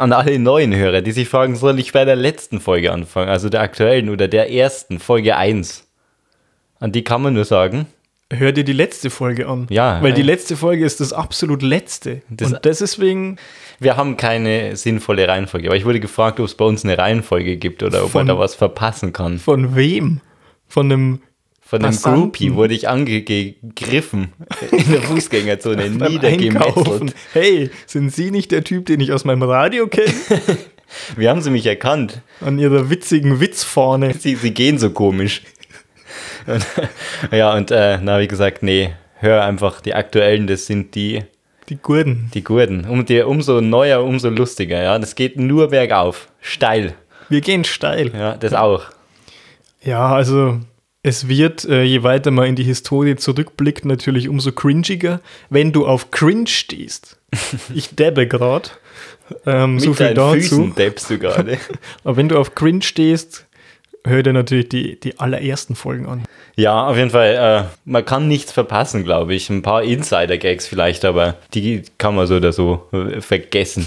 an alle neuen Hörer, die sich fragen, soll ich bei der letzten Folge anfangen, also der aktuellen oder der ersten, Folge 1? An die kann man nur sagen, Hör dir die letzte Folge an. Ja, Weil die äh, letzte Folge ist das absolut letzte. Das- und deswegen wir haben keine sinnvolle Reihenfolge. Aber ich wurde gefragt, ob es bei uns eine Reihenfolge gibt oder ob Von- man da was verpassen kann. von wem? Von einem Von einem. Groupie wurde ich angegriffen in der Fußgängerzone, niedergemetzelt. Hey, sind Sie nicht der Typ, den ich aus meinem Radio kenne? Wie haben sie mich erkannt? An Ihrer witzigen Witzfahne. Sie, sie gehen so komisch. Und, ja, und äh, habe ich gesagt, nee, hör einfach die aktuellen, das sind die, Die Gurden. die Gurden. Um die, umso neuer, umso lustiger, ja. Das geht nur bergauf. Steil. Wir gehen steil. Ja, das auch. Ja, also es wird, äh, je weiter man in die Historie zurückblickt, natürlich umso cringiger, wenn du auf Cringe stehst. Ich dabbe gerade. Ähm, so viel dazu. Füßen du gerade. Aber wenn du auf Cringe stehst, hör dir natürlich die, die allerersten Folgen an. Ja, auf jeden Fall. Äh, man kann nichts verpassen, glaube ich. Ein paar Insider-Gags vielleicht, aber die kann man so oder so äh, vergessen.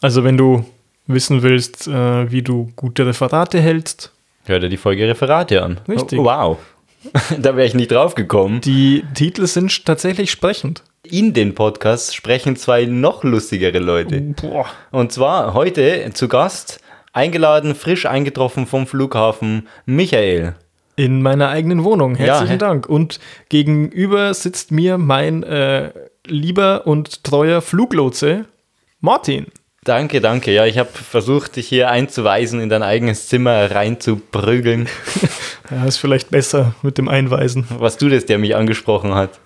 Also wenn du wissen willst, äh, wie du gute Referate hältst, Hör dir die Folge Referate an. Richtig. Oh, wow. da wäre ich nicht drauf gekommen. die Titel sind tatsächlich sprechend. In den Podcasts sprechen zwei noch lustigere Leute. Boah. Und zwar heute zu Gast, eingeladen, frisch eingetroffen vom Flughafen, Michael. In meiner eigenen Wohnung. Herzlichen hä? Dank. Und gegenüber sitzt mir mein äh, lieber und treuer Fluglotse, Martin. Danke, danke. Ja, ich habe versucht, dich hier einzuweisen, in dein eigenes Zimmer reinzuprügeln. Ja, ist vielleicht besser mit dem Einweisen. Was du das, der mich angesprochen hat.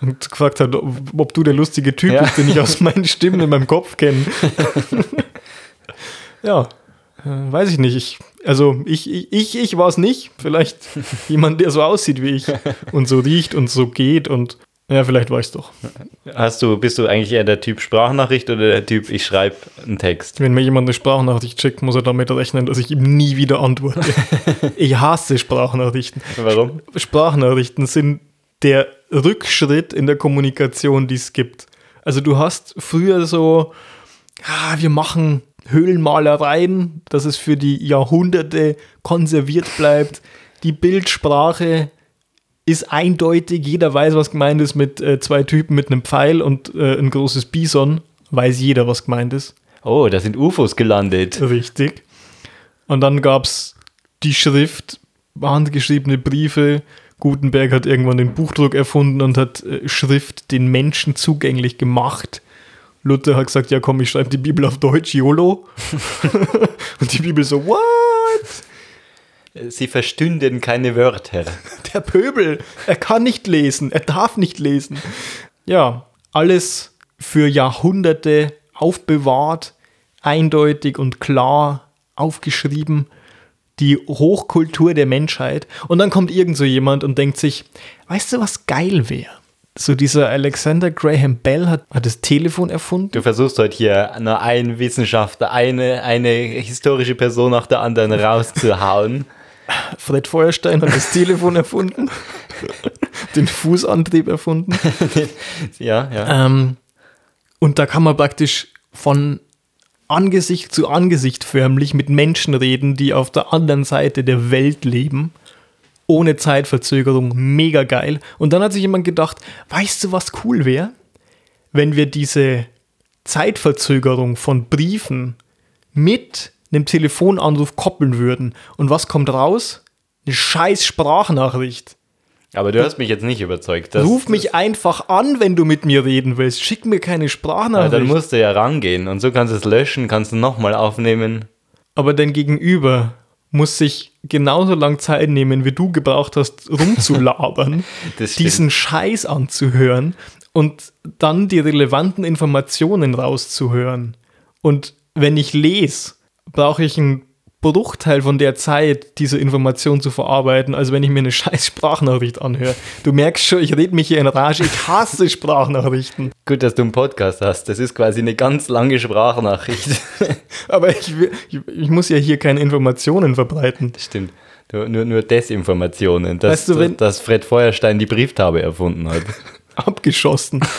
Und gefragt hat, ob ob du der lustige Typ Ja. bist, den ich aus meinen Stimmen in meinem Kopf kenne. ja, äh, weiß ich nicht. Ich, also ich, ich, ich, ich war es nicht. Vielleicht jemand, der so aussieht wie ich und so riecht und so geht und ja, vielleicht war ich es doch. Hast du, bist du eigentlich eher der Typ Sprachnachricht oder der Typ, ich schreibe einen Text? Wenn mir jemand eine Sprachnachricht schickt, muss er damit rechnen, dass ich ihm nie wieder antworte. ich hasse Sprachnachrichten. Warum? Sprachnachrichten sind der Rückschritt in der Kommunikation, die es gibt. Also du hast früher so, ah, wir machen Höhlenmalereien, dass es für die Jahrhunderte konserviert bleibt. Die Bildsprache ist eindeutig, jeder weiß, was gemeint ist mit äh, zwei Typen mit einem Pfeil und äh, ein großes Bison, weiß jeder, was gemeint ist. Oh, da sind UFOs gelandet. Richtig. Und dann gab es die Schrift, handgeschriebene Briefe. Gutenberg hat irgendwann den Buchdruck erfunden und hat äh, Schrift den Menschen zugänglich gemacht. Luther hat gesagt, ja komm, ich schreibe die Bibel auf Deutsch, YOLO. und die Bibel so, what? Sie verstünden keine Wörter. Der Pöbel, er kann nicht lesen, er darf nicht lesen. Ja, alles für Jahrhunderte aufbewahrt, eindeutig und klar aufgeschrieben. Die Hochkultur der Menschheit. Und dann kommt irgend so jemand und denkt sich, weißt du, was geil wäre? So dieser Alexander Graham Bell hat, hat das Telefon erfunden. Du versuchst heute hier nur einen Wissenschaftler, eine, eine historische Person nach der anderen rauszuhauen. Fred Feuerstein hat das Telefon erfunden. Den Fußantrieb erfunden. ja, ja. Ähm, und da kann man praktisch von Angesicht zu Angesicht förmlich mit Menschen reden, die auf der anderen Seite der Welt leben. Ohne Zeitverzögerung. Mega geil. Und dann hat sich jemand gedacht, weißt du, was cool wäre? Wenn wir diese Zeitverzögerung von Briefen mit einem Telefonanruf koppeln würden. Und was kommt raus? Eine scheiß Sprachnachricht. Aber du hast mich jetzt nicht überzeugt. Ruf mich einfach an, wenn du mit mir reden willst. Schick mir keine Ja, Sprachnachricht. dann musst du ja rangehen und so kannst du es löschen, kannst du nochmal aufnehmen. Aber dein Gegenüber muss sich genauso lang Zeit nehmen, wie du gebraucht hast, rumzulabern, diesen Scheiß anzuhören und dann die relevanten Informationen rauszuhören. Und wenn ich lese, brauche ich einen Bruchteil von der Zeit, diese Information zu verarbeiten, als wenn ich mir eine scheiß Sprachnachricht anhöre. Du merkst schon, ich rede mich hier in Rage, ich hasse Sprachnachrichten. Gut, dass du einen Podcast hast. Das ist quasi eine ganz lange Sprachnachricht. Aber ich, ich, ich muss ja hier keine Informationen verbreiten. Stimmt. Nur, nur, nur Desinformationen, dass, Weißt du, wenn- dass Fred Feuerstein die Brieftaube erfunden hat. Abgeschossen.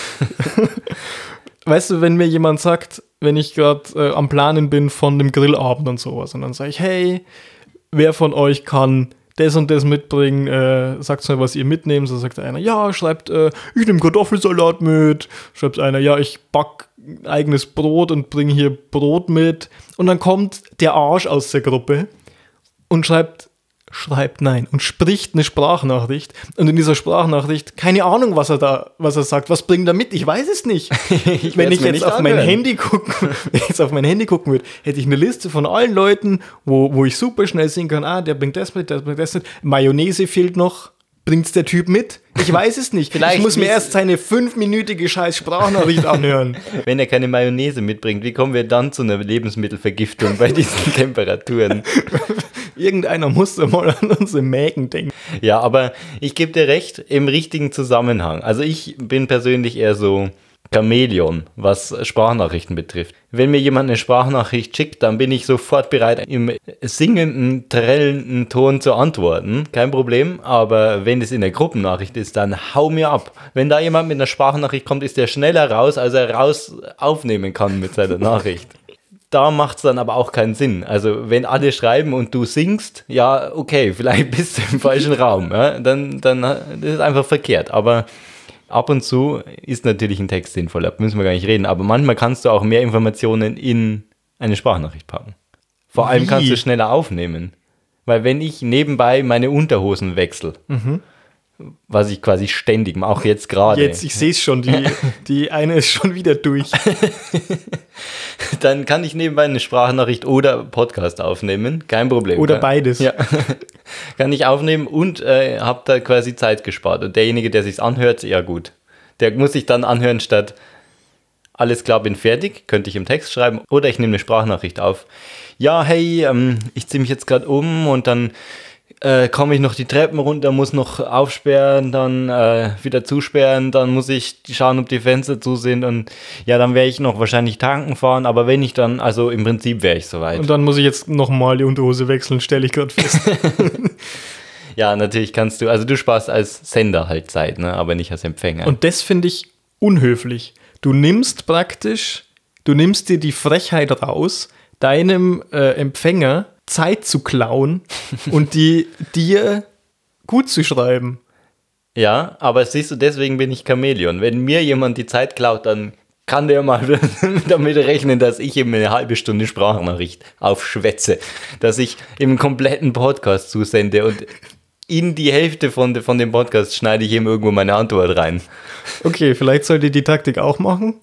weißt du, wenn mir jemand sagt, wenn ich gerade äh, am Planen bin von dem Grillabend und sowas. Und dann sage ich, hey, wer von euch kann das und das mitbringen, äh, sagt mal, was ihr mitnehmt. So sagt einer, ja, schreibt, äh, ich nehme Kartoffelsalat mit. Schreibt einer, ja, ich back eigenes Brot und bringe hier Brot mit. Und dann kommt der Arsch aus der Gruppe und schreibt, schreibt nein und spricht eine Sprachnachricht und in dieser Sprachnachricht keine Ahnung, was er da, was er sagt, was bringt er mit? Ich weiß es nicht. Ich wenn ich jetzt auf mein. Handy gucken, jetzt auf mein Handy gucken würde, hätte ich eine Liste von allen Leuten, wo, wo ich super schnell sehen kann, ah, der bringt das mit, der bringt das mit. Mayonnaise fehlt noch. Bringt's der Typ mit? Ich weiß es nicht. Vielleicht ich muss mir erst seine fünfminütige scheiß Sprachnachricht anhören. Wenn er keine Mayonnaise mitbringt, wie kommen wir dann zu einer Lebensmittelvergiftung bei diesen Temperaturen? Irgendeiner muss mal an unsere Mägen denken. Ja, aber ich gebe dir recht, im richtigen Zusammenhang. Also ich bin persönlich eher so Chamäleon, was Sprachnachrichten betrifft. Wenn mir jemand eine Sprachnachricht schickt, dann bin ich sofort bereit, im singenden, trellenden Ton zu antworten. Kein Problem. Aber wenn es in der Gruppennachricht ist, dann hau mir ab. Wenn da jemand mit einer Sprachnachricht kommt, ist der schneller raus, als er raus aufnehmen kann mit seiner Nachricht. Da macht es dann aber auch keinen Sinn. Also, wenn alle schreiben und du singst, ja, okay, vielleicht bist du im falschen Raum. Ja? Dann, dann das ist einfach verkehrt. Aber ab und zu ist natürlich ein Text sinnvoll, da müssen wir gar nicht reden. Aber manchmal kannst du auch mehr Informationen in eine Sprachnachricht packen. Vor allem Wie? kannst du schneller aufnehmen. Weil wenn ich nebenbei meine Unterhosen wechsle, was ich quasi ständig mache, auch jetzt gerade, Jetzt, ich sehe es schon, die, die eine ist schon wieder durch. dann kann ich nebenbei eine Sprachnachricht oder Podcast aufnehmen. Kein Problem. Oder beides. Ja. kann ich aufnehmen und äh, habe da quasi Zeit gespart. Und derjenige, der sich's anhört, ja gut. Der muss sich dann anhören statt alles klar, bin fertig, könnte ich im Text schreiben oder ich nehme eine Sprachnachricht auf. Ja, hey, ähm, ich ziehe mich jetzt gerade um und dann äh, komme ich noch die Treppen runter, muss noch aufsperren, dann äh, wieder zusperren, dann muss ich schauen, ob die Fenster zu sind und ja, dann werde ich noch wahrscheinlich tanken fahren, aber wenn ich dann, also im Prinzip wäre ich soweit. Und dann muss ich jetzt nochmal die Unterhose wechseln, stelle ich gerade fest. Ja, natürlich kannst du, also du sparst als Sender halt Zeit, ne? aber nicht als Empfänger. Und das finde ich unhöflich. Du nimmst praktisch, du nimmst dir die Frechheit raus, deinem äh, Empfänger Zeit zu klauen und die dir gut zu schreiben. ja, aber siehst du, deswegen bin ich Chamäleon. Wenn mir jemand die Zeit klaut, dann kann der mal damit rechnen, dass ich ihm eine halbe Stunde Sprachnachricht aufschwätze, dass ich im kompletten Podcast zusende und in die Hälfte von, von dem Podcast schneide ich ihm irgendwo meine Antwort rein. Okay, vielleicht sollte die Taktik auch machen.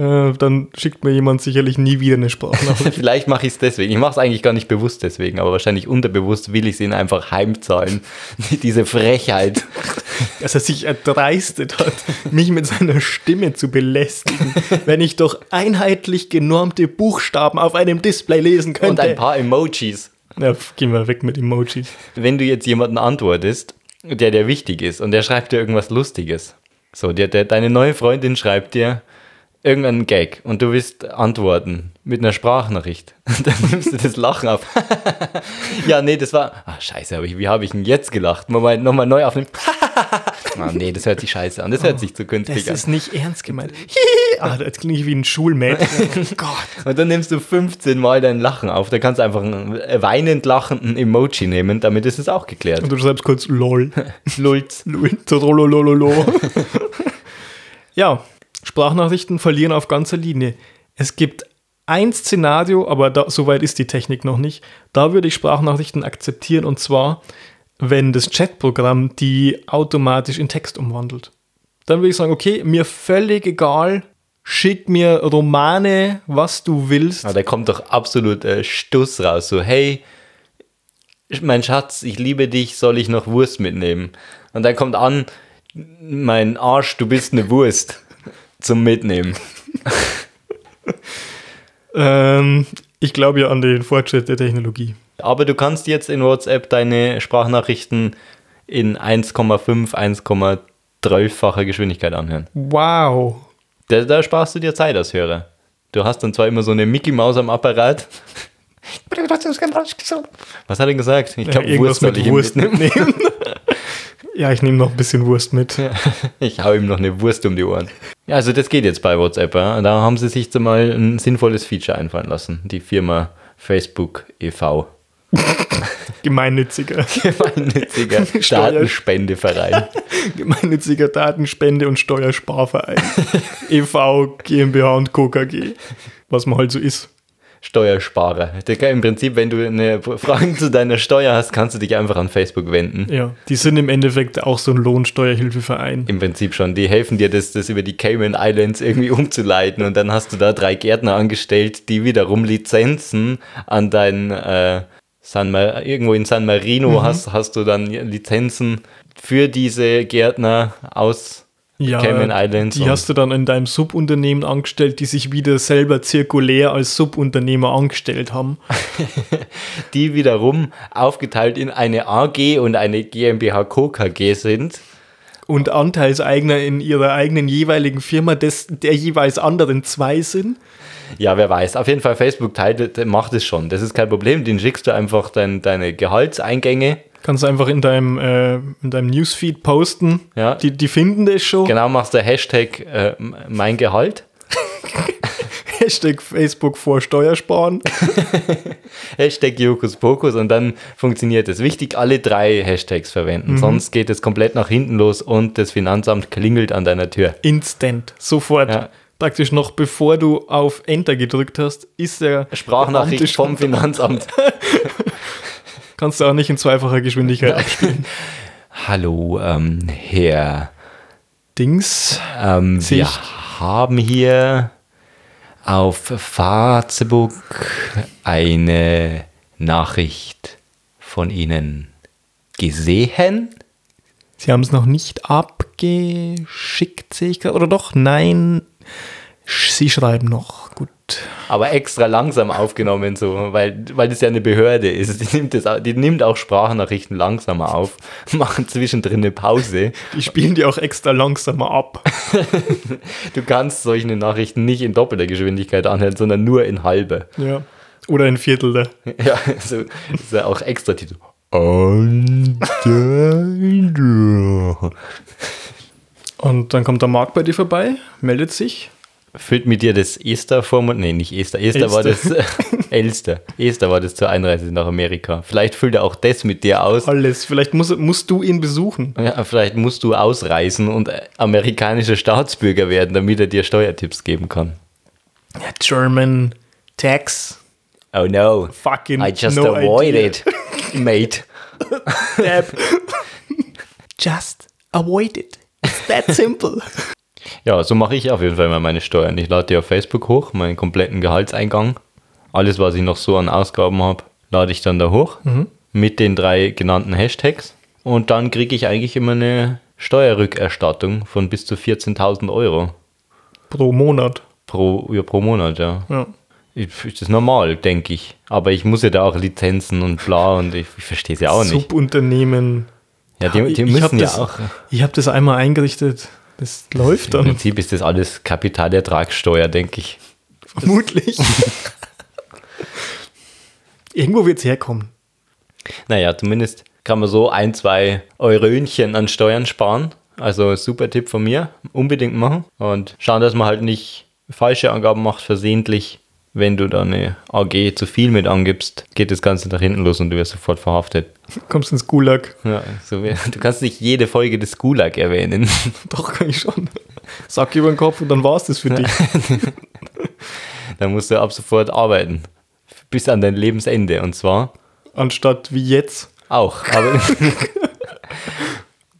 Äh, dann schickt mir jemand sicherlich nie wieder eine Sprachnachricht. Vielleicht mache ich es deswegen. Ich mache es eigentlich gar nicht bewusst deswegen, aber wahrscheinlich unterbewusst will ich es ihnen einfach heimzahlen. Diese Frechheit. dass er sich erdreistet hat, mich mit seiner Stimme zu belästigen, wenn ich doch einheitlich genormte Buchstaben auf einem Display lesen Und könnte. ein paar Emojis. ja, gehen wir weg mit Emojis. wenn du jetzt jemanden antwortest, der dir wichtig ist und der schreibt dir irgendwas Lustiges. So, der, der, deine neue Freundin schreibt dir irgendeinen Gag und du willst antworten mit einer Sprachnachricht. Dann nimmst du das Lachen auf. ja, nee, das war. Ah, scheiße, aber ich, wie habe ich denn jetzt gelacht? Moment, nochmal neu aufnehmen. ah, nee, das hört sich scheiße an. Das hört sich zu künstlich Das an. ist nicht ernst gemeint. Ah, das klingt wie ein Schulmädchen. Oh Gott. Und dann nimmst du 15 Mal dein Lachen auf. Da kannst du einfach einen weinend lachenden Emoji nehmen, damit ist es auch geklärt. Und du schreibst kurz LOL. Lulz. Trololololo. ja, Sprachnachrichten verlieren auf ganzer Linie. Es gibt ein Szenario, aber da, so weit ist die Technik noch nicht. Da würde ich Sprachnachrichten akzeptieren und zwar, wenn das Chatprogramm die automatisch in Text umwandelt. Dann würde ich sagen, okay, mir völlig egal, schick mir Romane, was du willst. Aber da kommt doch absolut äh, Stuss raus. So, hey, mein Schatz, ich liebe dich, soll ich noch Wurst mitnehmen? Und dann kommt an, mein Arsch, du bist eine Wurst zum Mitnehmen. Ähm, ich glaube ja an den Fortschritt der Technologie. Aber du kannst jetzt in WhatsApp deine Sprachnachrichten in 1,5, 1,12-facher Geschwindigkeit anhören. Wow. Da, da sparst du dir Zeit als Hörer. Du hast dann zwar immer so eine Mickey Maus am Apparat. Was hat er gesagt? Ich Ja, glaube, irgendwas Wurst soll mit ich Wurst mitnehmen. Ja, ich nehme noch ein bisschen Wurst mit. Ich hau ihm noch eine Wurst um die Ohren. Ja, also das geht jetzt bei WhatsApp. Ja. Da haben sie sich mal ein sinnvolles Feature einfallen lassen. Die Firma Facebook e.V. Gemeinnütziger. Gemeinnütziger Datenspendeverein. Gemeinnütziger Datenspende- und Steuersparverein. e.V., GmbH und Co. KG. Was man halt so ist. Steuersparer. Im Prinzip, wenn du eine Frage zu deiner Steuer hast, kannst du dich einfach an Facebook wenden. Ja, die sind im Endeffekt auch so ein Lohnsteuerhilfeverein. Im Prinzip schon. Die helfen dir, das, das über die Cayman Islands irgendwie umzuleiten und dann hast du da drei Gärtner angestellt, die wiederum Lizenzen an dein äh, San Mar irgendwo in San Marino hast, hast du dann Lizenzen für diese Gärtner aus Ja, Cayman Islands. die hast du dann in deinem Subunternehmen angestellt, die sich wieder selber zirkulär als Subunternehmer angestellt haben. die wiederum aufgeteilt in eine AG und eine GmbH Co. KG sind. und Anteilseigner in ihrer eigenen jeweiligen Firma des, der jeweils anderen zwei sind. Ja, wer weiß. Auf jeden Fall, Facebook teilt, macht es schon. Das ist kein Problem. Den schickst du einfach dein, deine Gehaltseingänge. Kannst du einfach in deinem, äh, in deinem Newsfeed posten. Ja. Die, die finden das schon. Genau, machst du Hashtag äh, mein Gehalt. Hashtag Facebook vor Steuersparen. Hashtag Jokus Pokus und dann funktioniert es. Wichtig, alle drei Hashtags verwenden. Sonst geht es komplett nach hinten los und das Finanzamt klingelt an deiner Tür. Instant. Sofort. Ja. Praktisch noch bevor du auf Enter gedrückt hast, ist der Sprachnachricht vom Finanzamt. Kannst du auch nicht in zweifacher Geschwindigkeit abspielen. Hallo, ähm, Herr. Dings. Ähm, wir haben hier auf Facebook eine Nachricht von Ihnen gesehen. Sie haben es noch nicht abgeschickt, sehe ich gerade. Oder doch? Nein. Sie schreiben noch. Gut. Aber extra langsam aufgenommen, so, weil, weil das ja eine Behörde ist. Die nimmt, das, die nimmt auch Sprachnachrichten langsamer auf, machen zwischendrin eine Pause. Die spielen die auch extra langsamer ab. Du kannst solche Nachrichten nicht in doppelter Geschwindigkeit anhören, sondern nur in halber. Ja. Oder ein Viertel. Ja, so, das ist ja auch extra Titel. Und dann- Und dann kommt der Marc bei dir vorbei, meldet sich. Füllt mit dir das Ester-Formular? Nee, nicht Ester. Ester war das. Elster. Äh, Elster. Ester war das zur Einreise nach Amerika. Vielleicht füllt er auch das mit dir aus. Alles. Vielleicht musst, musst du ihn besuchen. Ja, vielleicht musst du ausreisen und äh, amerikanischer Staatsbürger werden, damit er dir Steuertipps geben kann. Ja, German Tax. Oh no. Fucking I just no avoided, mate. idea. Just avoid it. It's that simple. Ja, so mache ich auf jeden Fall mal meine Steuern. Ich lade die auf Facebook hoch, meinen kompletten Gehaltseingang. Alles, was ich noch so an Ausgaben habe, lade ich dann da hoch mit den drei genannten Hashtags. Und dann kriege ich eigentlich immer eine Steuerrückerstattung von bis zu 14.000 Euro Pro Monat. pro, ja, pro Monat. Ja. Ja. Ich- Ist das normal, denke ich. Aber ich muss ja da auch Lizenzen und bla und ich, ich verstehe es ja auch nicht. Subunternehmen. Ja, die, die Ich- müssen ja das- auch. Ich habe das einmal eingerichtet. Das läuft Im dann. Prinzip ist das alles Kapitalertragssteuer, denke ich. Vermutlich. Irgendwo wird es herkommen. Naja, zumindest kann man so ein, zwei Eurönchen an Steuern sparen. Also super Tipp von mir. Unbedingt machen. Und schauen, dass man halt nicht falsche Angaben macht, versehentlich. Wenn du da eine AG zu viel mit angibst, geht das Ganze nach hinten los und du wirst sofort verhaftet. Kommst ins Gulag. Ja, so wie, du kannst nicht jede Folge des Gulag erwähnen. Doch, kann ich schon. Sack über den Kopf und dann war es das für dich. da musst du ab sofort arbeiten. Bis an dein Lebensende. Und zwar Anstatt wie jetzt. auch. Aber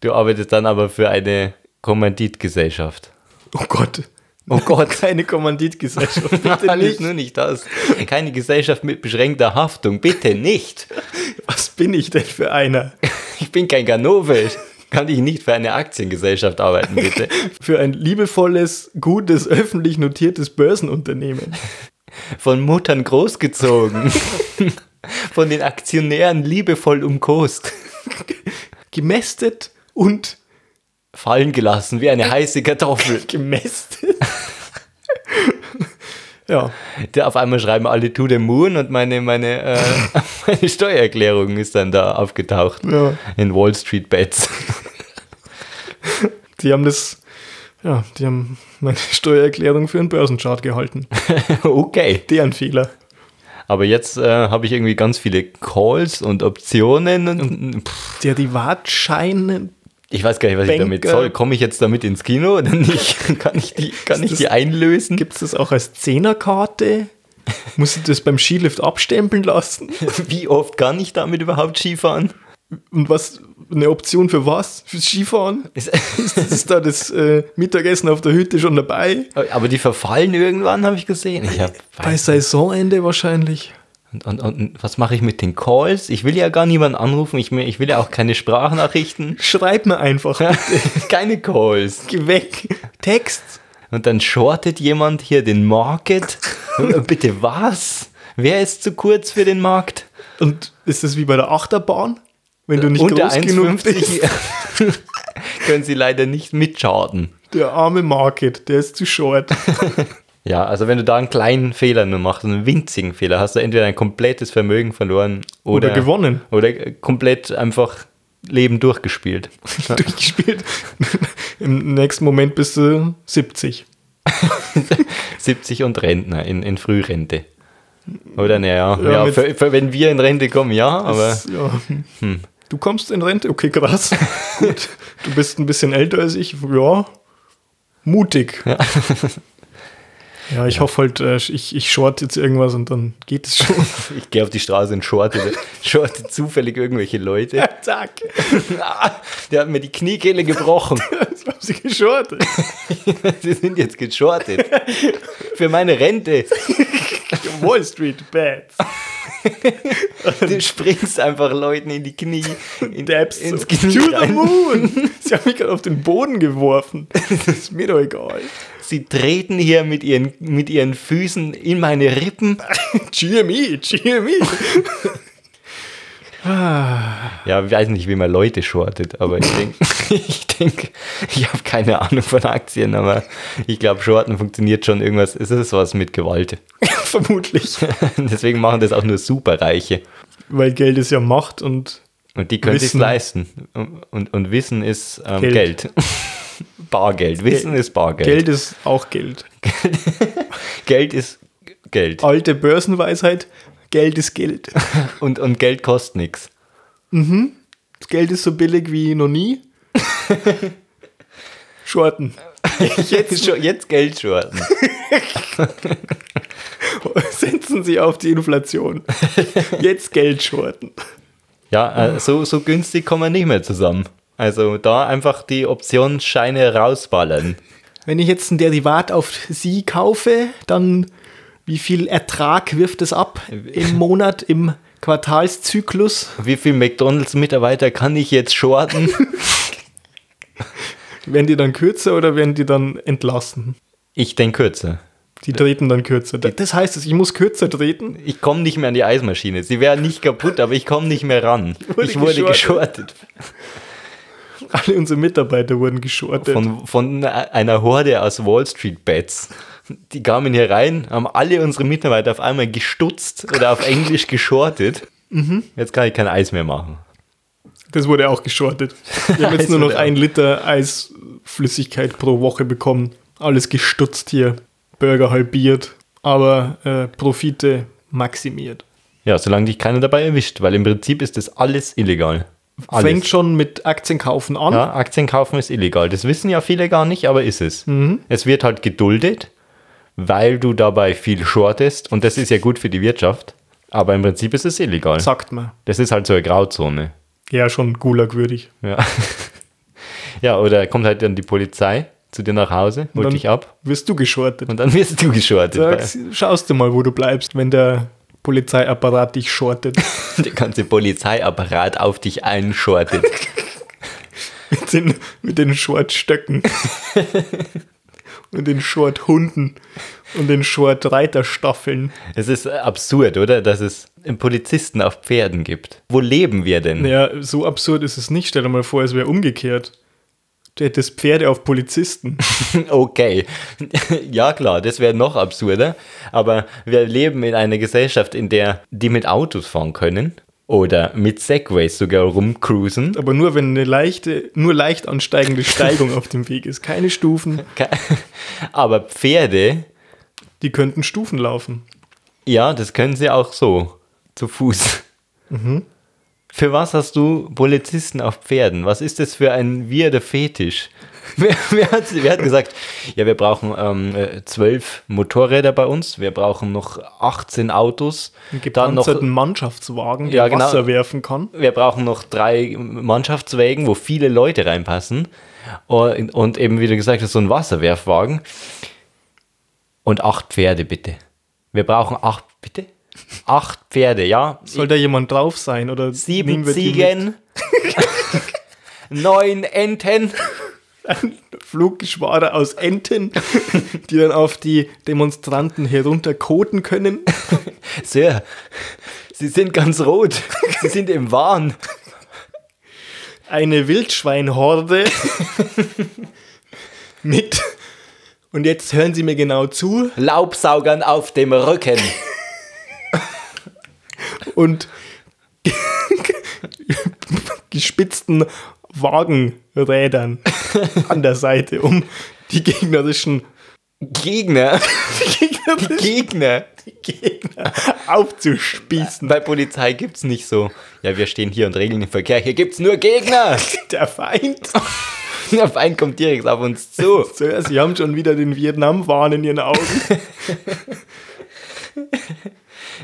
du arbeitest dann aber für eine Kommanditgesellschaft. Oh Gott. Oh Gott. Keine Kommanditgesellschaft. Bitte nicht. nur nicht das. Keine Gesellschaft mit beschränkter Haftung. Bitte nicht. Was bin ich denn für einer? Ich bin kein Ganove. Kann ich nicht für eine Aktiengesellschaft arbeiten, bitte? Für ein liebevolles, gutes, öffentlich notiertes Börsenunternehmen. Von Muttern großgezogen. Von den Aktionären liebevoll umkost. Gemästet und Fallen gelassen wie eine heiße Kartoffel. gemästet. Ja, Da auf einmal schreiben alle To the Moon und meine, meine, äh, meine Steuererklärung ist dann da aufgetaucht. Ja. In Wall Street Bets. Die haben das, ja, die haben meine Steuererklärung für einen Börsenchart gehalten. okay. Deren Fehler. Aber jetzt äh, habe ich irgendwie ganz viele Calls und Optionen und pff, Derivatscheine. Ich weiß gar nicht, was ich damit Banker. soll. Komme ich jetzt damit ins Kino oder nicht? kann ich die, kann ich die einlösen? Gibt es das auch als Zehnerkarte? Muss ich das beim Skilift abstempeln lassen? Wie oft kann ich damit überhaupt Skifahren? Und was, eine Option für was? Fürs Skifahren? Ist- Ist, ist da das äh, Mittagessen auf der Hütte schon dabei? Aber die verfallen irgendwann, habe ich gesehen. Ich hab, Bei Saisonende wahrscheinlich. Und, und, und was mache ich mit den Calls? Ich will ja gar niemanden anrufen. Ich, ich will ja auch keine Sprachnachrichten. Schreib mir einfach. keine Calls. Geh weg. Text. Und dann shortet jemand hier den Market. Bitte was? Wer ist zu kurz für den Markt? Und ist das wie bei der Achterbahn? Wenn du nicht Unter groß genug bist. 1,50 können sie leider nicht mitcharten. Der arme Market, der ist zu short. Ja, also wenn du da einen kleinen Fehler nur machst, einen winzigen Fehler, hast du entweder ein komplettes Vermögen verloren oder, Oder gewonnen. Oder komplett einfach Leben durchgespielt. Durchgespielt. Im nächsten Moment bist du 70. 70 und Rentner in, in Frührente. Oder naja, Ja, ja, mit- für, für, wenn wir in Rente kommen, ja, aber Das, ja. Du kommst in Rente? Okay, krass. Gut. Du bist ein bisschen älter als ich. Ja. Mutig. Ja. Ja, ich hoffe halt, äh, ich, ich short jetzt irgendwas und dann geht es schon. ich gehe auf die Straße und shorte, shorte zufällig irgendwelche Leute. Zack. Ah, der hat mir die Kniekehle gebrochen. Das haben sie geschortet. Sie sind jetzt geschortet. Für meine Rente. Wall Street Bats. Du springst einfach Leuten in die Knie. In, Dabs ins so, Knie to the rein. moon. Sie haben mich gerade auf den Boden geworfen. Das ist mir doch egal. Sie treten hier mit ihren, mit ihren Füßen in meine Rippen. GME, GME. Ja, ich weiß nicht, wie man Leute shortet, aber ich denke, ich, denk, ich habe keine Ahnung von Aktien, aber ich glaube, Shorten funktioniert schon irgendwas. Es ist was mit Gewalt. Vermutlich. Deswegen machen das auch nur Superreiche. Weil Geld ist ja Macht und Und die können sich leisten. Und, und, und Wissen ist ähm, Geld. Geld. Bargeld. Wissen ist Bargeld. Geld ist auch Geld. Geld ist Geld. Alte Börsenweisheit, Geld ist Geld. Und, und Geld kostet nichts. Das Geld ist so billig wie noch nie. Shorten. Jetzt, jetzt Geld shorten. Setzen Sie auf die Inflation. Jetzt Geld shorten. Ja, äh, so, so günstig kommen wir nicht mehr zusammen. Also da einfach die Optionsscheine rausballern. Wenn ich jetzt ein Derivat auf Sie kaufe, dann wie viel Ertrag wirft es ab im Monat, im Quartalszyklus? Wie viele McDonalds-Mitarbeiter kann ich jetzt shorten? Werden die dann kürzer oder werden die dann entlassen? Ich denke kürzer. Die treten dann kürzer. Das heißt es, ich muss kürzer treten. Ich komme nicht mehr an die Eismaschine. Sie wäre nicht kaputt, aber ich komme nicht mehr ran. Wurde ich wurde geschortet. geschortet. Alle unsere Mitarbeiter wurden geschortet. Von, von einer Horde aus Wall Street Bats. Die kamen hier rein, haben alle unsere Mitarbeiter auf einmal gestutzt oder auf Englisch geschortet. Jetzt kann ich kein Eis mehr machen. Das wurde auch geschortet. Wir haben jetzt nur noch wurde ein Liter Eisflüssigkeit pro Woche bekommen. Alles gestutzt hier. Burger halbiert, aber äh, Profite maximiert. Ja, solange dich keiner dabei erwischt, weil im Prinzip ist das alles illegal. Alles. Fängt schon mit Aktienkaufen an. Ja, Aktien kaufen ist illegal. Das wissen ja viele gar nicht, aber ist es. Es wird halt geduldet, weil du dabei viel shortest und das ist ja gut für die Wirtschaft. Aber im Prinzip ist es illegal. Sagt man. Das ist halt so eine Grauzone. Ja, schon gulagwürdig. Ja. ja, oder kommt halt dann die Polizei zu dir nach Hause, holt dich ab Wirst du geschortet. und dann wirst du geschortet. Sagst, schaust du mal, wo du bleibst, wenn der Polizeiapparat dich shortet. Der ganze Polizeiapparat auf dich einschortet. mit, den, mit den Shortstöcken. und den Shorthunden. Und den Shortreiterstaffeln. Es ist absurd, oder? Dass es Polizisten auf Pferden gibt. Wo leben wir denn? Naja, so absurd ist es nicht. Stell dir mal vor, es wäre umgekehrt. Du hättest Pferde auf Polizisten. Okay. Ja, klar, das wäre noch absurder. Aber wir leben in einer Gesellschaft, in der die mit Autos fahren können oder mit Segways sogar rumcruisen. Aber nur wenn eine leichte, nur leicht ansteigende Steigung auf dem Weg ist. Keine Stufen. Aber Pferde, Die könnten Stufen laufen. ja, das können sie auch so, zu Fuß. Für was hast du Polizisten auf Pferden? Was ist das für ein weirder Fetisch? Wer, wer, hat, wer hat gesagt, ja, wir brauchen ähm, äh, zwölf Motorräder bei uns, wir brauchen noch 18 Autos, Einen dann noch gepanzerten Mannschaftswagen, der Ja, genau. Wasser werfen kann. wir brauchen noch drei Mannschaftswägen, wo viele Leute reinpassen. Und, und eben, wie du gesagt hast, so ein Wasserwerfwagen. Und acht Pferde, bitte. Wir brauchen acht, bitte? Acht Pferde, ja. Soll da jemand drauf sein? Oder Sieben Ziegen. Neun Enten. mit? Fluggeschwader aus Enten, die dann auf die Demonstranten herunterkoten können. Sir, Sie sind ganz rot. Sie sind im Wahn. Eine Wildschweinhorde mit. Und jetzt hören Sie mir genau zu. Laubsaugern auf dem Rücken. Und gespitzten Wagenrädern an der Seite, um die gegnerischen Gegner. gegnerischen Gegner. Gegner aufzuspießen. Bei Polizei gibt's nicht so. Ja, wir stehen hier und regeln den Verkehr. Hier gibt's nur Gegner. Der Feind. Der Feind kommt direkt auf uns zu. So, Sie haben schon wieder den Vietnam-Wahn in Ihren Augen.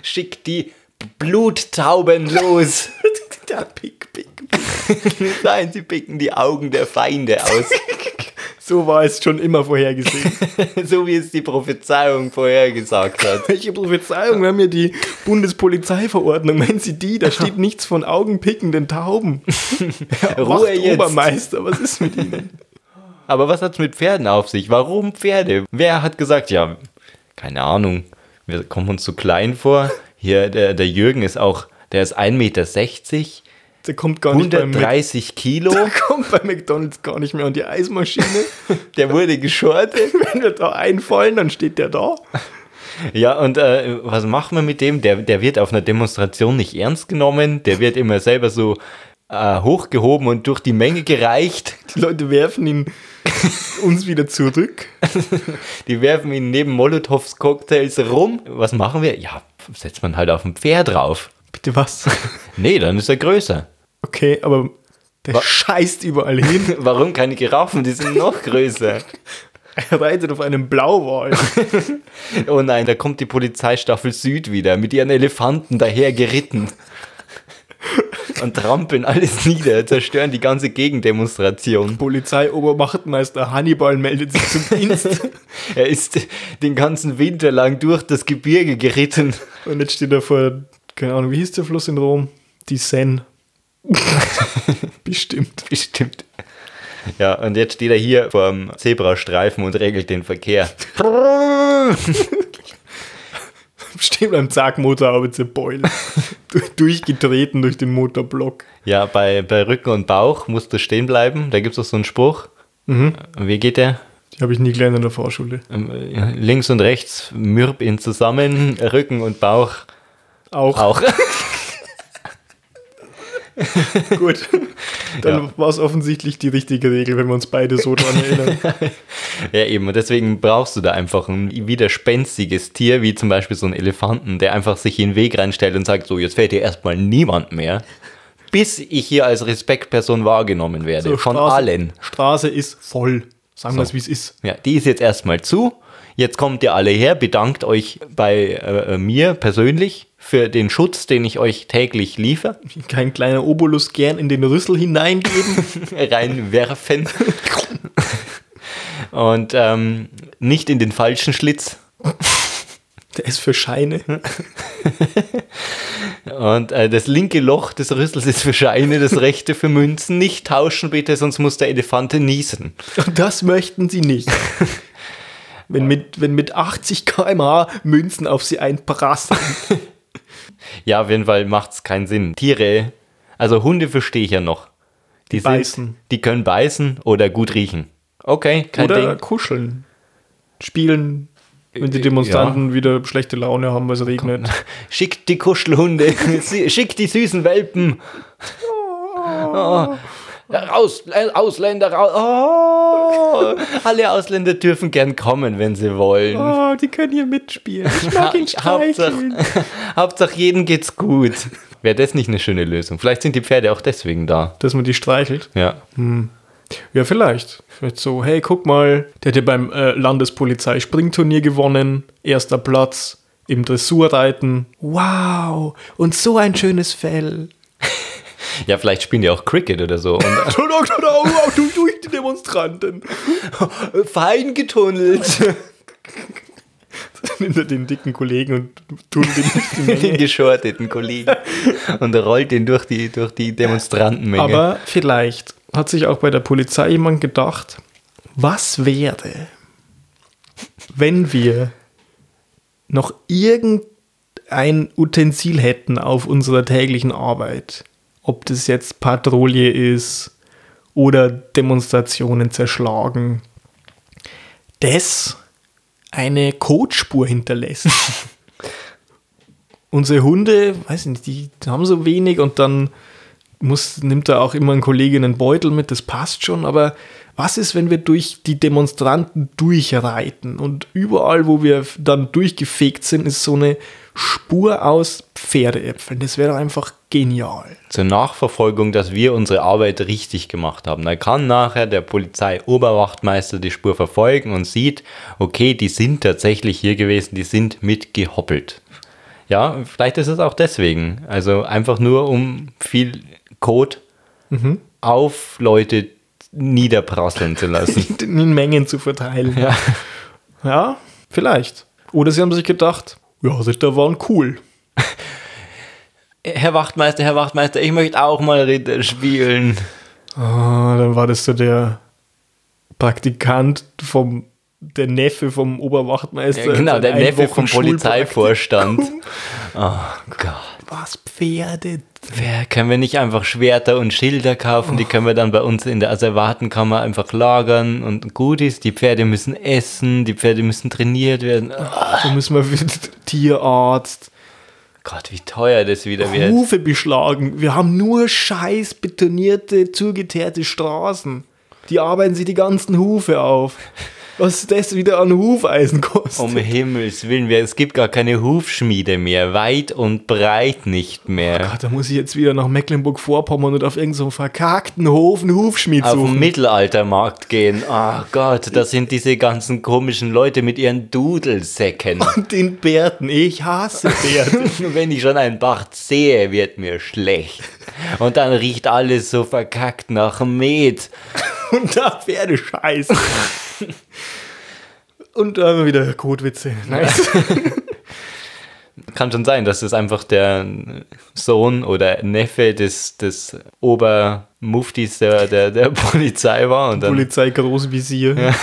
Schickt die Bluttauben los. Der Pick, Pick. Nein, sie picken die Augen der Feinde aus. So war es schon immer vorhergesehen. so wie es die Prophezeiung vorhergesagt hat. Welche Prophezeiung? Wir haben ja die Bundespolizeiverordnung. Meinen Sie die? Da steht nichts von Augenpickenden Tauben. Ruhe jetzt. Obermeister, was ist mit Ihnen? Aber was hat's mit Pferden auf sich? Warum Pferde? Wer hat gesagt, ja, keine Ahnung, wir kommen uns zu klein vor. Hier, der, der Jürgen ist auch, der ist 1,60 Meter, Der kommt gar nicht beim Mac- 130 Kilo. Der kommt bei McDonalds gar nicht mehr an die Eismaschine. Der wurde geschortet. Wenn wir da einfallen, dann steht der da. Ja, und äh, was machen wir mit dem? Der, der wird auf einer Demonstration nicht ernst genommen. Der wird immer selber so äh, hochgehoben und durch die Menge gereicht. Die Leute werfen ihn uns wieder zurück. Die werfen ihn neben Molotovs Cocktails rum. Was machen wir? Ja, setzt man halt auf ein Pferd drauf. Bitte was? Nee, dann ist er größer. Okay, aber der Wa- scheißt überall hin. Warum keine Giraffen? Die sind noch größer. Er reitet auf einem Blauwal. Oh nein, da kommt die Polizeistaffel Süd wieder mit ihren Elefanten daher geritten. Und trampeln alles nieder, zerstören die ganze Gegendemonstration. Polizeioberwachtmeister Hannibal meldet sich zum Dienst. Er ist den ganzen Winter lang durch das Gebirge geritten. Und jetzt steht er vor, keine Ahnung, wie hieß der Fluss in Rom? Die Seine. Bestimmt. Bestimmt. Ja, und jetzt steht er hier vor dem Zebrastreifen und regelt den Verkehr. Steht beim zerbeulen. Du- Durchgetreten durch den Motorblock. Ja, bei, bei Rücken und Bauch musst du stehen bleiben. Da gibt es auch so einen Spruch. Wie geht der? Die habe ich nie gelernt in der Vorschule. Ähm, Links und rechts, mürb ihn zusammen, Rücken und Bauch Auch. auch. Gut. Dann war es offensichtlich die richtige Regel, wenn wir uns beide so dran erinnern. ja, eben. Und deswegen brauchst du da einfach ein widerspenstiges Tier, wie zum Beispiel so einen Elefanten, der einfach sich in den Weg reinstellt und sagt: So, jetzt fährt hier erstmal niemand mehr, bis ich hier als Respektperson wahrgenommen werde. So, von Straße- allen. Straße ist voll. Sagen wir es, wie es ist. Ja, die ist jetzt erstmal zu. Jetzt kommt ihr alle her, bedankt euch bei äh, mir persönlich für den Schutz, den ich euch täglich liefere. Kein kleiner Obolus gern in den Rüssel hineingeben. reinwerfen. Und ähm, nicht in den falschen Schlitz. Der ist für Scheine. Und äh, das linke Loch des Rüssels ist für Scheine, das rechte für Münzen. Nicht tauschen bitte, sonst muss der Elefante niesen. Und das möchten sie nicht. Wenn mit, wenn mit 80 km/h Münzen auf sie einprasseln. Ja, auf jeden Fall macht es keinen Sinn. Tiere, also Hunde verstehe ich ja noch. Die, sind, beißen. die können beißen oder gut riechen. Okay, kein Oder Ding. kuscheln. Spielen. Wenn die Demonstranten wieder schlechte Laune haben, weil es regnet. Schickt die Kuschelhunde, schickt die süßen Welpen. Oh. Raus, Ausländer, raus. Oh. Alle Ausländer dürfen gern kommen, wenn sie wollen. Oh, die können hier mitspielen. Ich mag ihn Hauptsache, streicheln. Hauptsache, jedem geht's gut. Wäre das nicht eine schöne Lösung? Vielleicht sind die Pferde auch deswegen da. Dass man die streichelt. Ja. Ja, vielleicht. Vielleicht so, hey, guck mal, der hat ja beim äh, Landespolizei-Springturnier gewonnen. Erster Platz im Dressurreiten. Wow, und so ein schönes Fell. Ja, vielleicht spielen die auch Cricket oder so. Und du durch die Demonstranten. fein getunnelt. Hinter den dicken Kollegen und tun den durch die Den geschorteten Kollegen. Und er rollt den durch die, durch die Demonstrantenmenge. Aber vielleicht hat sich auch bei der Polizei jemand gedacht, was wäre, wenn wir noch irgendein Utensil hätten auf unserer täglichen Arbeit, ob das jetzt Patrouille ist oder Demonstrationen zerschlagen, das eine Codespur hinterlässt. Unsere Hunde, weiß nicht, die haben so wenig und dann muss, nimmt da auch immer ein Kollege einen Beutel mit, das passt schon, aber was ist, wenn wir durch die Demonstranten durchreiten und überall, wo wir dann durchgefegt sind, ist so eine Spur aus Pferdeäpfeln. Das wäre doch einfach genial. zur Nachverfolgung, dass wir unsere Arbeit richtig gemacht haben. Dann kann nachher der Polizeioberwachtmeister die Spur verfolgen und sieht, okay, die sind tatsächlich hier gewesen, die sind mitgehoppelt. Ja, vielleicht ist es auch deswegen. Also einfach nur, um viel Code auf Leute niederprasseln zu lassen. In Mengen zu verteilen. ja. Ja, vielleicht. Oder sie haben sich gedacht, ja, Ritter waren cool. Herr Wachtmeister, Herr Wachtmeister, ich möchte auch mal Ritter spielen. Ah, dann war das so der Praktikant vom, der Neffe vom Oberwachtmeister. Ja, genau, der Neffe vom Polizeivorstand. Oh Gott. Was Pferde? Wer, können wir nicht einfach Schwerter und Schilder kaufen? Die können wir dann bei uns in der Asservatenkammer einfach lagern und gut ist. Die Pferde müssen essen, die Pferde müssen trainiert werden. Oh Da müssen wir für den Tierarzt. Gott, wie teuer das wieder wird. Hufe beschlagen. Wir haben nur scheiß betonierte, zugeteerte Straßen. Die arbeiten sich die ganzen Hufe auf. Was das wieder an Hufeisen kostet. Um Himmels Willen, wir- es gibt gar keine Hufschmiede mehr. Weit und breit nicht mehr. Gott, da muss ich jetzt wieder nach Mecklenburg-Vorpommern und auf irgendeinen so verkackten Hof einen Hufschmied Auf den suchen. Mittelaltermarkt gehen. Ah Gott, das sind diese ganzen komischen Leute mit ihren Dudelsäcken. Und den Bärten. Ich hasse Bärte. Wenn ich schon einen Bart sehe, wird mir schlecht. Und dann riecht alles so verkackt nach Met. und da Pferdescheiß. und da haben wir wieder Kotwitze. Nice. Kann schon sein, dass es einfach der Sohn oder Neffe des, des Obermuftis der, der, der Polizei war. Und dann, Polizei Großvisier.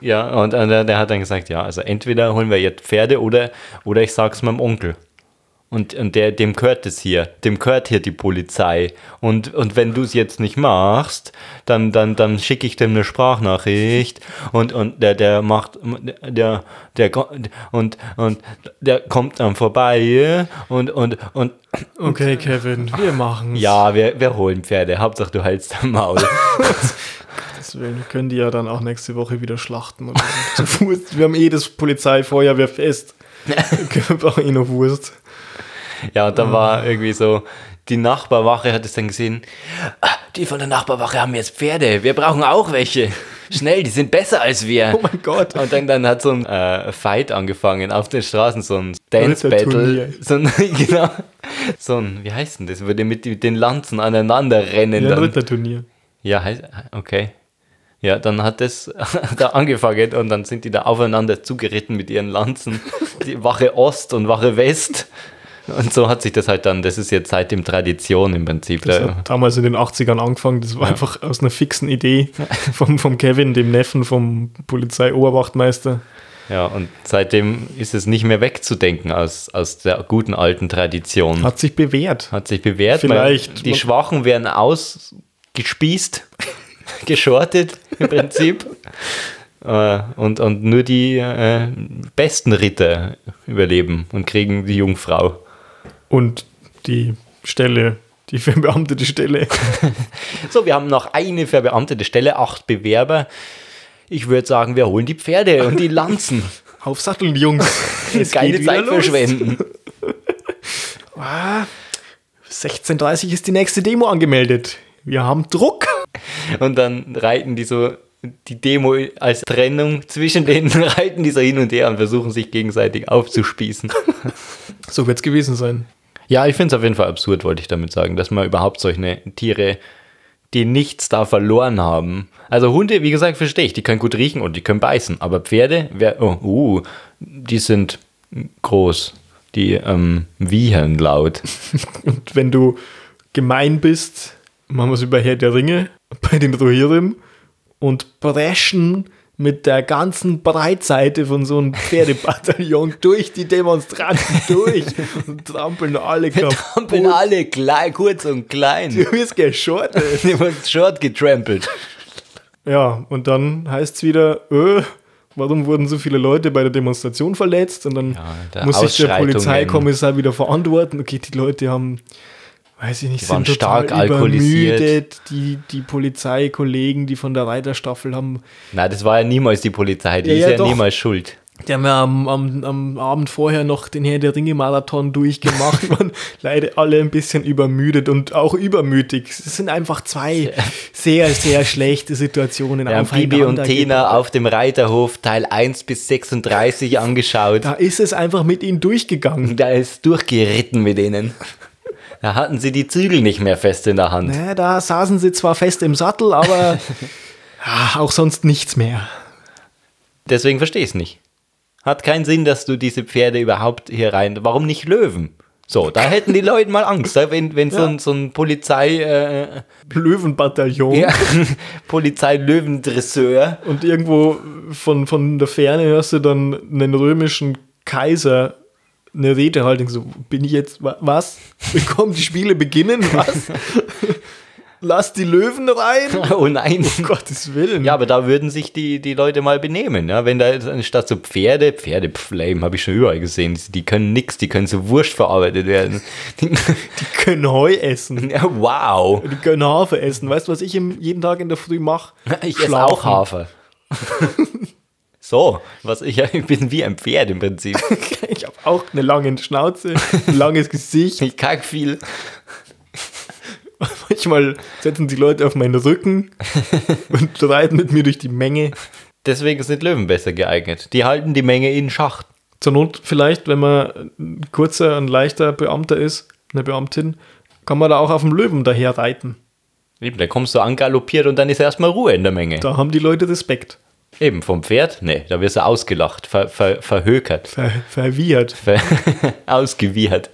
ja, und äh, der, der hat dann gesagt, ja, also entweder holen wir jetzt Pferde oder, oder ich sag's meinem Onkel. Und, und der, dem gehört es hier, dem gehört hier die Polizei. Und, und wenn du es jetzt nicht machst, dann, dann, dann schicke ich dem eine Sprachnachricht und, und der, der macht, der, der, und, und der kommt dann vorbei und, und, und Okay, Kevin, wir machen ja, wir, wir holen Pferde. Hauptsache du hältst am Maul. Deswegen können die ja dann auch nächste Woche wieder schlachten. Zu Fuß. Wir haben eh das Polizeifeuerwehrfest. Wir brauchen eh noch Wurst. Ja, und dann war irgendwie so, die Nachbarwache hat es dann gesehen, ah, die von der Nachbarwache haben jetzt Pferde, wir brauchen auch welche. Schnell, die sind besser als wir. Oh mein Gott. Und dann, dann hat so ein äh, Fight angefangen auf den Straßen, so ein Dance-Battle. So ein, genau, so ein, wie heißt denn das, die mit die- den Lanzen aneinander rennen. Ja, ein. Ritterturnier. Ja, okay. Ja, dann hat das da angefangen und dann sind die da aufeinander zugeritten mit ihren Lanzen. Die Wache Ost und Wache West. Und so hat sich das halt dann, das ist jetzt seitdem Tradition im Prinzip. Das Da, hat damals in den 80ern angefangen. Das war einfach aus einer fixen Idee vom, vom Kevin, dem Neffen vom Polizeioberwachtmeister. ja, und seitdem ist es nicht mehr wegzudenken aus, aus der guten alten Tradition. Hat sich bewährt. Hat sich bewährt. Vielleicht. Die Schwachen werden ausgespießt, geschortet im Prinzip. Äh, und, und nur die äh, besten Ritter überleben und kriegen die Jungfrau. Und die Stelle, die verbeamtete Stelle. So, wir haben noch eine verbeamtete Stelle, acht Bewerber. Ich würde sagen, wir holen die Pferde und die Lanzen. Aufsatteln, Jungs. Es Keine Zeit los. verschwenden. Ah, 16.30 ist die nächste Demo angemeldet. Wir haben Druck. Und dann reiten die so die Demo als Trennung zwischen denen, reiten die so hin und her und versuchen sich gegenseitig aufzuspießen. So wird es gewesen sein. Ja, ich finde es auf jeden Fall absurd, wollte ich damit sagen, dass man überhaupt solche Tiere, die nichts da verloren haben. Also Hunde, wie gesagt, verstehe ich, die können gut riechen und die können beißen. Aber Pferde, wer, oh, uh, die sind groß. Die ähm, wiehern laut. Und wenn du gemein bist, machen wir es über Herr der Ringe bei den Rohirrim und preschen mit der ganzen Breitseite von so einem Pferdebataillon durch die Demonstranten durch und trampeln alle kaputt. Trampeln alle klein, kurz und klein. Du wirst geschortet. Die wurden short getrampelt. Ja, und dann heißt es wieder, äh, warum wurden so viele Leute bei der Demonstration verletzt? Und dann da muss sich der. Polizeikommissar wieder verantworten. Okay, die Leute haben, weiß ich nicht, waren sind total stark alkoholisiert. Die, die Polizeikollegen, die von der Reiterstaffel haben, Na, das war ja niemals die Polizei, die Ja, ist ja, ja, niemals schuld. die haben ja am, am, am Abend vorher noch den Herr der Ringe-Marathon durchgemacht, waren leider alle ein bisschen übermüdet und auch übermütig. Es sind einfach zwei sehr, sehr schlechte Situationen Wir haben Bibi und Tina auf dem Reiterhof Teil 1 bis 36 angeschaut. Da ist es einfach mit ihnen durchgegangen. Da ist durchgeritten mit denen. Da hatten sie die Zügel nicht mehr fest in der Hand. Naja, da saßen sie zwar fest im Sattel, aber auch sonst nichts mehr. Deswegen verstehe ich es nicht. Hat keinen Sinn, dass du diese Pferde überhaupt hier rein. Warum nicht Löwen? So, da hätten die Leute mal Angst, wenn, wenn so, Ja. ein, so ein Polizei, äh, Löwenbataillon. ja, Polizei-Löwendresseur Und irgendwo von, von der Ferne hörst du dann einen römischen Kaiser eine Rede halten. So, bin ich jetzt, wa- was? Bekommen die Spiele beginnen? Was? Lass die Löwen rein? Oh nein. Um Gottes Willen. Ja, aber da würden sich die, die Leute mal benehmen. Ja? Wenn da jetzt anstatt so Pferde, Pferde, habe ich schon überall gesehen, die, können nix, die können so Wurst verarbeitet werden. Die, Die können Heu essen. ja, wow. Die können Hafer essen. Weißt du, was ich jeden Tag in der Früh mache? Ich esse auch Hafer. So, was ich, ich bin wie ein Pferd im Prinzip. Ich habe auch eine lange Schnauze, ein langes Gesicht. Ich kack viel. Manchmal setzen die Leute auf meinen Rücken und reiten mit mir durch die Menge. Deswegen sind Löwen besser geeignet. Die halten die Menge in Schach. Zur Not vielleicht, wenn man ein kurzer und leichter Beamter ist, eine Beamtin, kann man da auch auf dem Löwen daher reiten. Eben, da kommst du angaloppiert und dann ist erstmal Ruhe in der Menge. Da haben die Leute Respekt. Eben, vom Pferd? Nee, da wirst du ausgelacht, ver, ver, verhökert. Ver, verwirrt. Ver- ausgewiehert.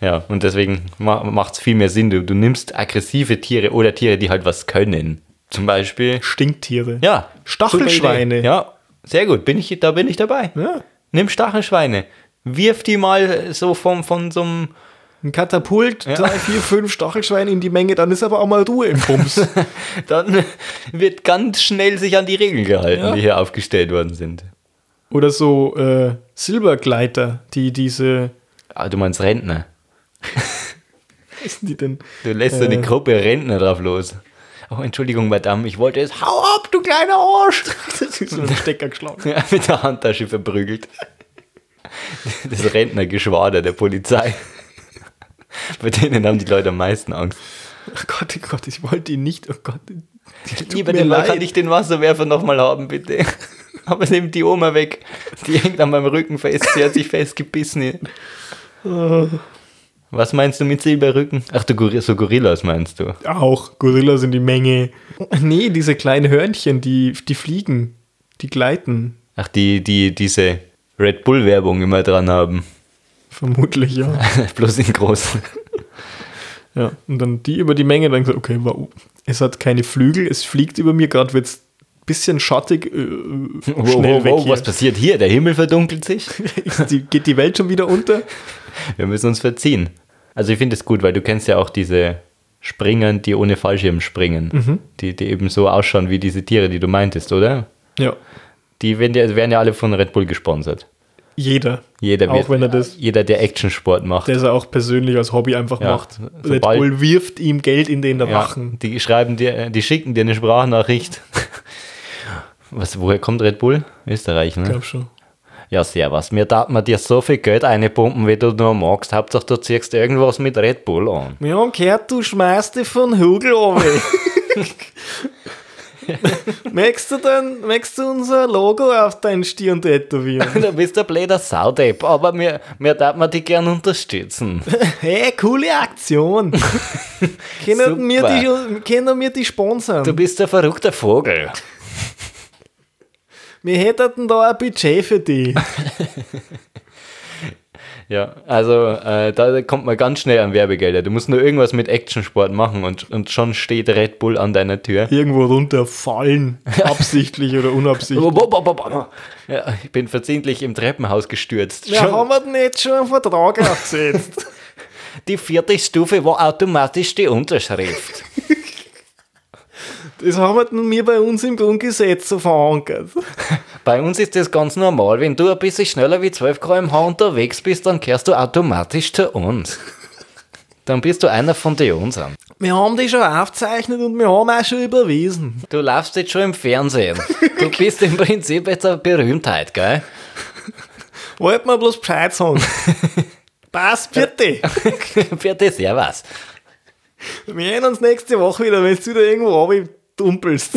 Ja, und deswegen macht es viel mehr Sinn. Du, du nimmst aggressive Tiere oder Tiere, die halt was können. Zum Beispiel, Stinktiere. ja, Stachelschweine. Ja, sehr gut. Bin ich, da bin ich dabei. Ja. Nimm Stachelschweine. Wirf die mal so vom, von so einem. Ein Katapult, drei, vier, fünf Stachelschweine in die Menge, dann ist aber auch mal Ruhe im Bums. Dann wird ganz schnell sich an die Regeln gehalten, Ja. die hier aufgestellt worden sind. Oder so äh, Silbergleiter, die diese, Ah, du meinst Rentner. wie heißen die denn? Du lässt so eine Äh. Gruppe Rentner drauf los. Oh, Entschuldigung, Madame, ich wollte es. Hau ab, du kleiner Arsch! Das ist so ein Stecker geschlagen. Ja, mit der Handtasche verprügelt. Das Rentnergeschwader der Polizei. Bei denen haben die Leute am meisten Angst. Oh Gott, oh Gott, ich wollte ihn nicht. Oh Gott. Mir den leid. kann ich den Wasserwerfer nochmal haben, bitte. Aber nimmt die Oma weg. Die hängt an meinem Rücken fest. Sie hat sich festgebissen. Was meinst du mit Silberrücken? Ach, du Gor- so Gorillas meinst du? Auch Gorillas in die Menge. Nee, diese kleinen Hörnchen, die, die fliegen, die gleiten. Ach, die, die diese Red Bull-Werbung immer dran haben. Vermutlich, ja. Bloß in groß. ja. Und dann die über die Menge, dann gesagt, okay, wow, es hat keine Flügel, es fliegt über mir, gerade wird es ein bisschen schattig, äh, Wow, schnell wow, weg wow, was passiert hier? Der Himmel verdunkelt sich. Die, geht die Welt schon wieder unter? Wir müssen uns verziehen. Also ich finde es gut, weil du kennst ja auch diese Springern, die ohne Fallschirm springen. Die, die eben so ausschauen wie diese Tiere, die du meintest, oder? Ja. Die werden ja, werden ja alle von Red Bull gesponsert. Jeder. Jeder, Auch wird, wenn er das- jeder, der Actionsport macht. Der es auch persönlich als Hobby einfach Ja, macht. Red Bull wirft ihm Geld in den ja, Rachen. die schreiben dir, die schicken dir eine Sprachnachricht. Was, woher kommt Red Bull? Österreich, Ich ne? glaube schon. Ja, servus. Mir darf man dir so viel Geld einpumpen, wie du nur magst. Hauptsache, du ziehst irgendwas mit Red Bull an. Wir haben gehört, du schmeißt dich von Hügel. möchtest, du dann, möchtest du unser Logo auf deinen Stirn tätowieren? Du bist ein blöder Saudepp, aber mir, mir darf man dich gern unterstützen. Hey, coole Aktion. können, wir die, können wir die sponsern? Du bist ein verrückter Vogel. wir hätten da ein Budget für die. Ja, also äh, da kommt man ganz schnell an Werbegelder. Du musst nur irgendwas mit Actionsport machen und, und schon steht Red Bull an deiner Tür. Irgendwo runterfallen. Absichtlich oder unabsichtlich. Ja, ich bin versehentlich im Treppenhaus gestürzt. Ja, Schon- haben wir jetzt schon einen Vertrag aufgesetzt? die vierte Stufe war automatisch die Unterschrift. Das haben wir wir bei uns im Grundgesetz so verankert. Bei uns ist das ganz normal. Wenn du ein bisschen schneller wie 12 km/h unterwegs bist, dann kehrst du automatisch zu uns. Dann bist du einer von den unseren. Wir haben die schon aufgezeichnet und wir haben auch schon überwiesen. Du laufst jetzt schon im Fernsehen. Du bist im Prinzip jetzt eine Berühmtheit, gell? Wollten wir bloß Bescheid sagen. Passt, bitte. Das Servus. Wir sehen uns nächste Woche wieder, wenn du wieder irgendwo dumpelst.